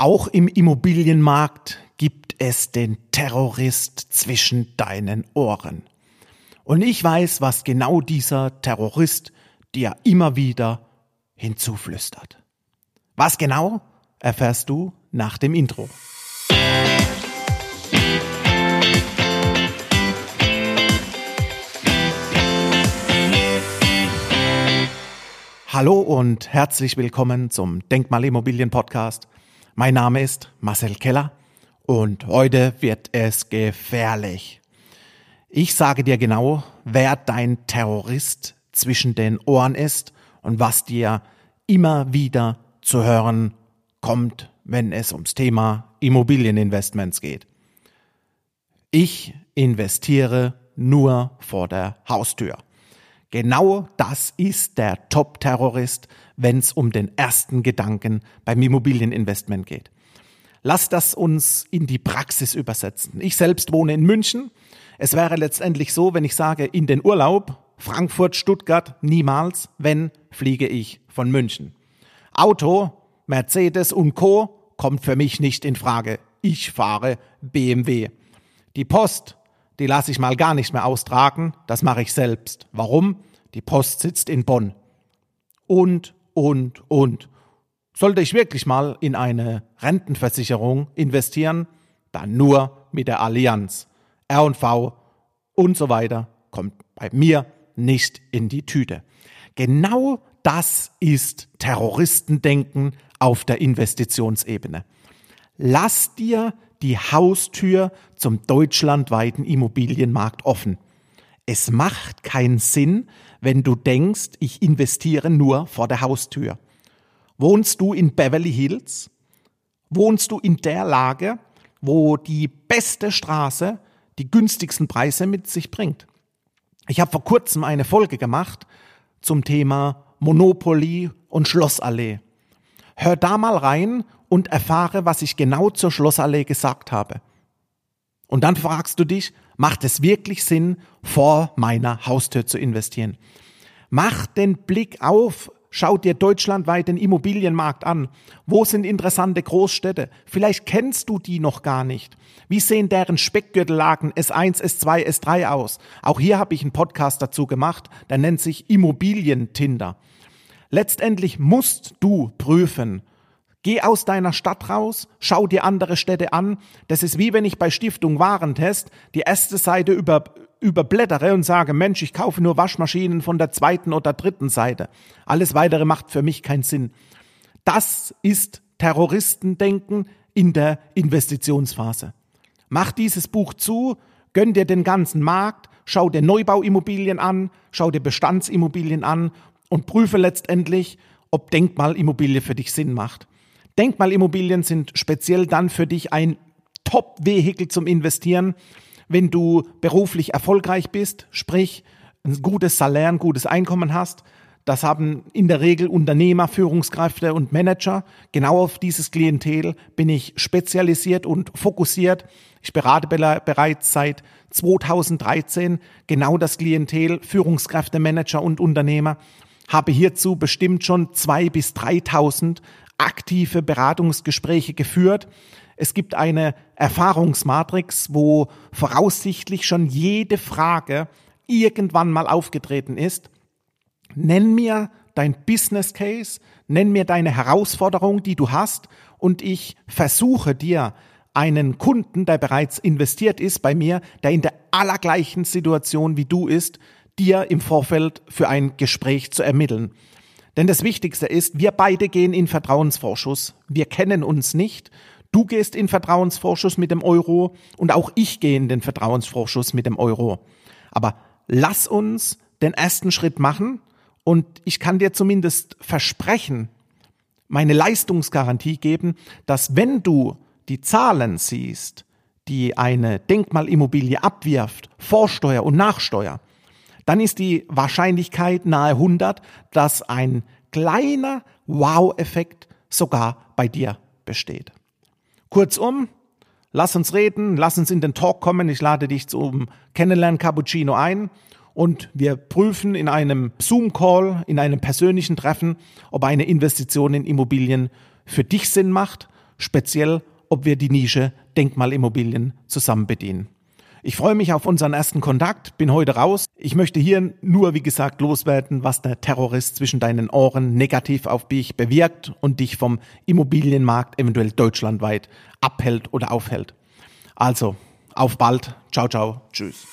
Auch im Immobilienmarkt gibt es den Terrorist zwischen deinen Ohren. Und ich weiß, was genau dieser Terrorist dir immer wieder hinzuflüstert. Was genau erfährst du nach dem Intro. Hallo und herzlich willkommen zum Denkmalimmobilien Podcast. Mein Name ist Marcel Keller und heute wird es gefährlich. Ich sage dir genau, wer dein Terrorist zwischen den Ohren ist und was dir immer wieder zu hören kommt, wenn es ums Thema Immobilieninvestments geht. Ich investiere nur vor der Haustür. Genau das ist der Top-Terrorist, wenn es um den ersten Gedanken beim Immobilieninvestment geht. Lass das uns in die Praxis übersetzen. Ich selbst wohne in München. Es wäre letztendlich so, wenn ich sage, in den Urlaub, Frankfurt, Stuttgart, niemals, wenn fliege ich von München. Auto, Mercedes und Co. kommt für mich nicht in Frage. Ich fahre BMW. Die Post, die lasse ich mal gar nicht mehr austragen, das mache ich selbst. Warum? Die Post sitzt in Bonn. Und, und, und. Sollte ich wirklich mal in eine Rentenversicherung investieren, dann nur mit der Allianz. R&V und so weiter kommt bei mir nicht in die Tüte. Genau das ist Terroristendenken auf der Investitionsebene. Lass dir die Haustür zum deutschlandweiten Immobilienmarkt offen. Es macht keinen Sinn, wenn du denkst, ich investiere nur vor der Haustür. Wohnst du in Beverly Hills? Wohnst du in der Lage, wo die beste Straße die günstigsten Preise mit sich bringt? Ich habe vor kurzem eine Folge gemacht zum Thema Monopoly und Schlossallee. Hör da mal rein und erfahre, was ich genau zur Schlossallee gesagt habe. Und dann fragst du dich, macht es wirklich Sinn, vor meiner Haustür zu investieren? Mach den Blick auf, schau dir deutschlandweit den Immobilienmarkt an. Wo sind interessante Großstädte? Vielleicht kennst du die noch gar nicht. Wie sehen deren Speckgürtellagen S1, S2, S3 aus? Auch hier habe ich einen Podcast dazu gemacht, der nennt sich Immobilientinder. Letztendlich musst du prüfen, Geh aus deiner Stadt raus, schau dir andere Städte an. Das ist wie wenn ich bei Stiftung Warentest die erste Seite über, überblättere und sage, Mensch, ich kaufe nur Waschmaschinen von der zweiten oder dritten Seite. Alles weitere macht für mich keinen Sinn. Das ist Terroristendenken in der Investitionsphase. Mach dieses Buch zu, gönn dir den ganzen Markt, schau dir Neubauimmobilien an, schau dir Bestandsimmobilien an und prüfe letztendlich, ob Denkmalimmobilie für dich Sinn macht. Denkmalimmobilien sind speziell dann für dich ein Top-Vehikel zum Investieren, wenn du beruflich erfolgreich bist, sprich ein gutes Salär, ein gutes Einkommen hast. Das haben in der Regel Unternehmer, Führungskräfte und Manager. Genau auf dieses Klientel bin ich spezialisiert und fokussiert. Ich berate bereits seit 2013 genau das Klientel, Führungskräfte, Manager und Unternehmer habe hierzu bestimmt schon zwei bis 3.000 aktive Beratungsgespräche geführt. Es gibt eine Erfahrungsmatrix, wo voraussichtlich schon jede Frage irgendwann mal aufgetreten ist. Nenn mir dein Business Case, nenn mir deine Herausforderung, die du hast und ich versuche dir einen Kunden, der bereits investiert ist bei mir, der in der allergleichen Situation wie du ist, dir im Vorfeld für ein Gespräch zu ermitteln. Denn das Wichtigste ist, wir beide gehen in Vertrauensvorschuss. Wir kennen uns nicht. Du gehst in Vertrauensvorschuss mit dem Euro und auch ich gehe in den Vertrauensvorschuss mit dem Euro. Aber lass uns den ersten Schritt machen und ich kann dir zumindest versprechen, meine Leistungsgarantie geben, dass wenn du die Zahlen siehst, die eine Denkmalimmobilie abwirft, Vorsteuer und Nachsteuer, dann ist die Wahrscheinlichkeit nahe 100, dass ein kleiner Wow-Effekt sogar bei dir besteht. Kurzum, lass uns reden, lass uns in den Talk kommen. Ich lade dich zum Kennenlernen Cappuccino ein und wir prüfen in einem Zoom-Call, in einem persönlichen Treffen, ob eine Investition in Immobilien für dich Sinn macht. speziell ob wir die Nische Denkmalimmobilien zusammen bedienen. Ich freue mich auf unseren ersten Kontakt, bin heute raus. Ich möchte hier nur, wie gesagt, loswerden, was der Terrorist zwischen deinen Ohren negativ auf dich bewirkt und dich vom Immobilienmarkt eventuell deutschlandweit abhält oder aufhält. Also, auf bald. Ciao, ciao. Tschüss.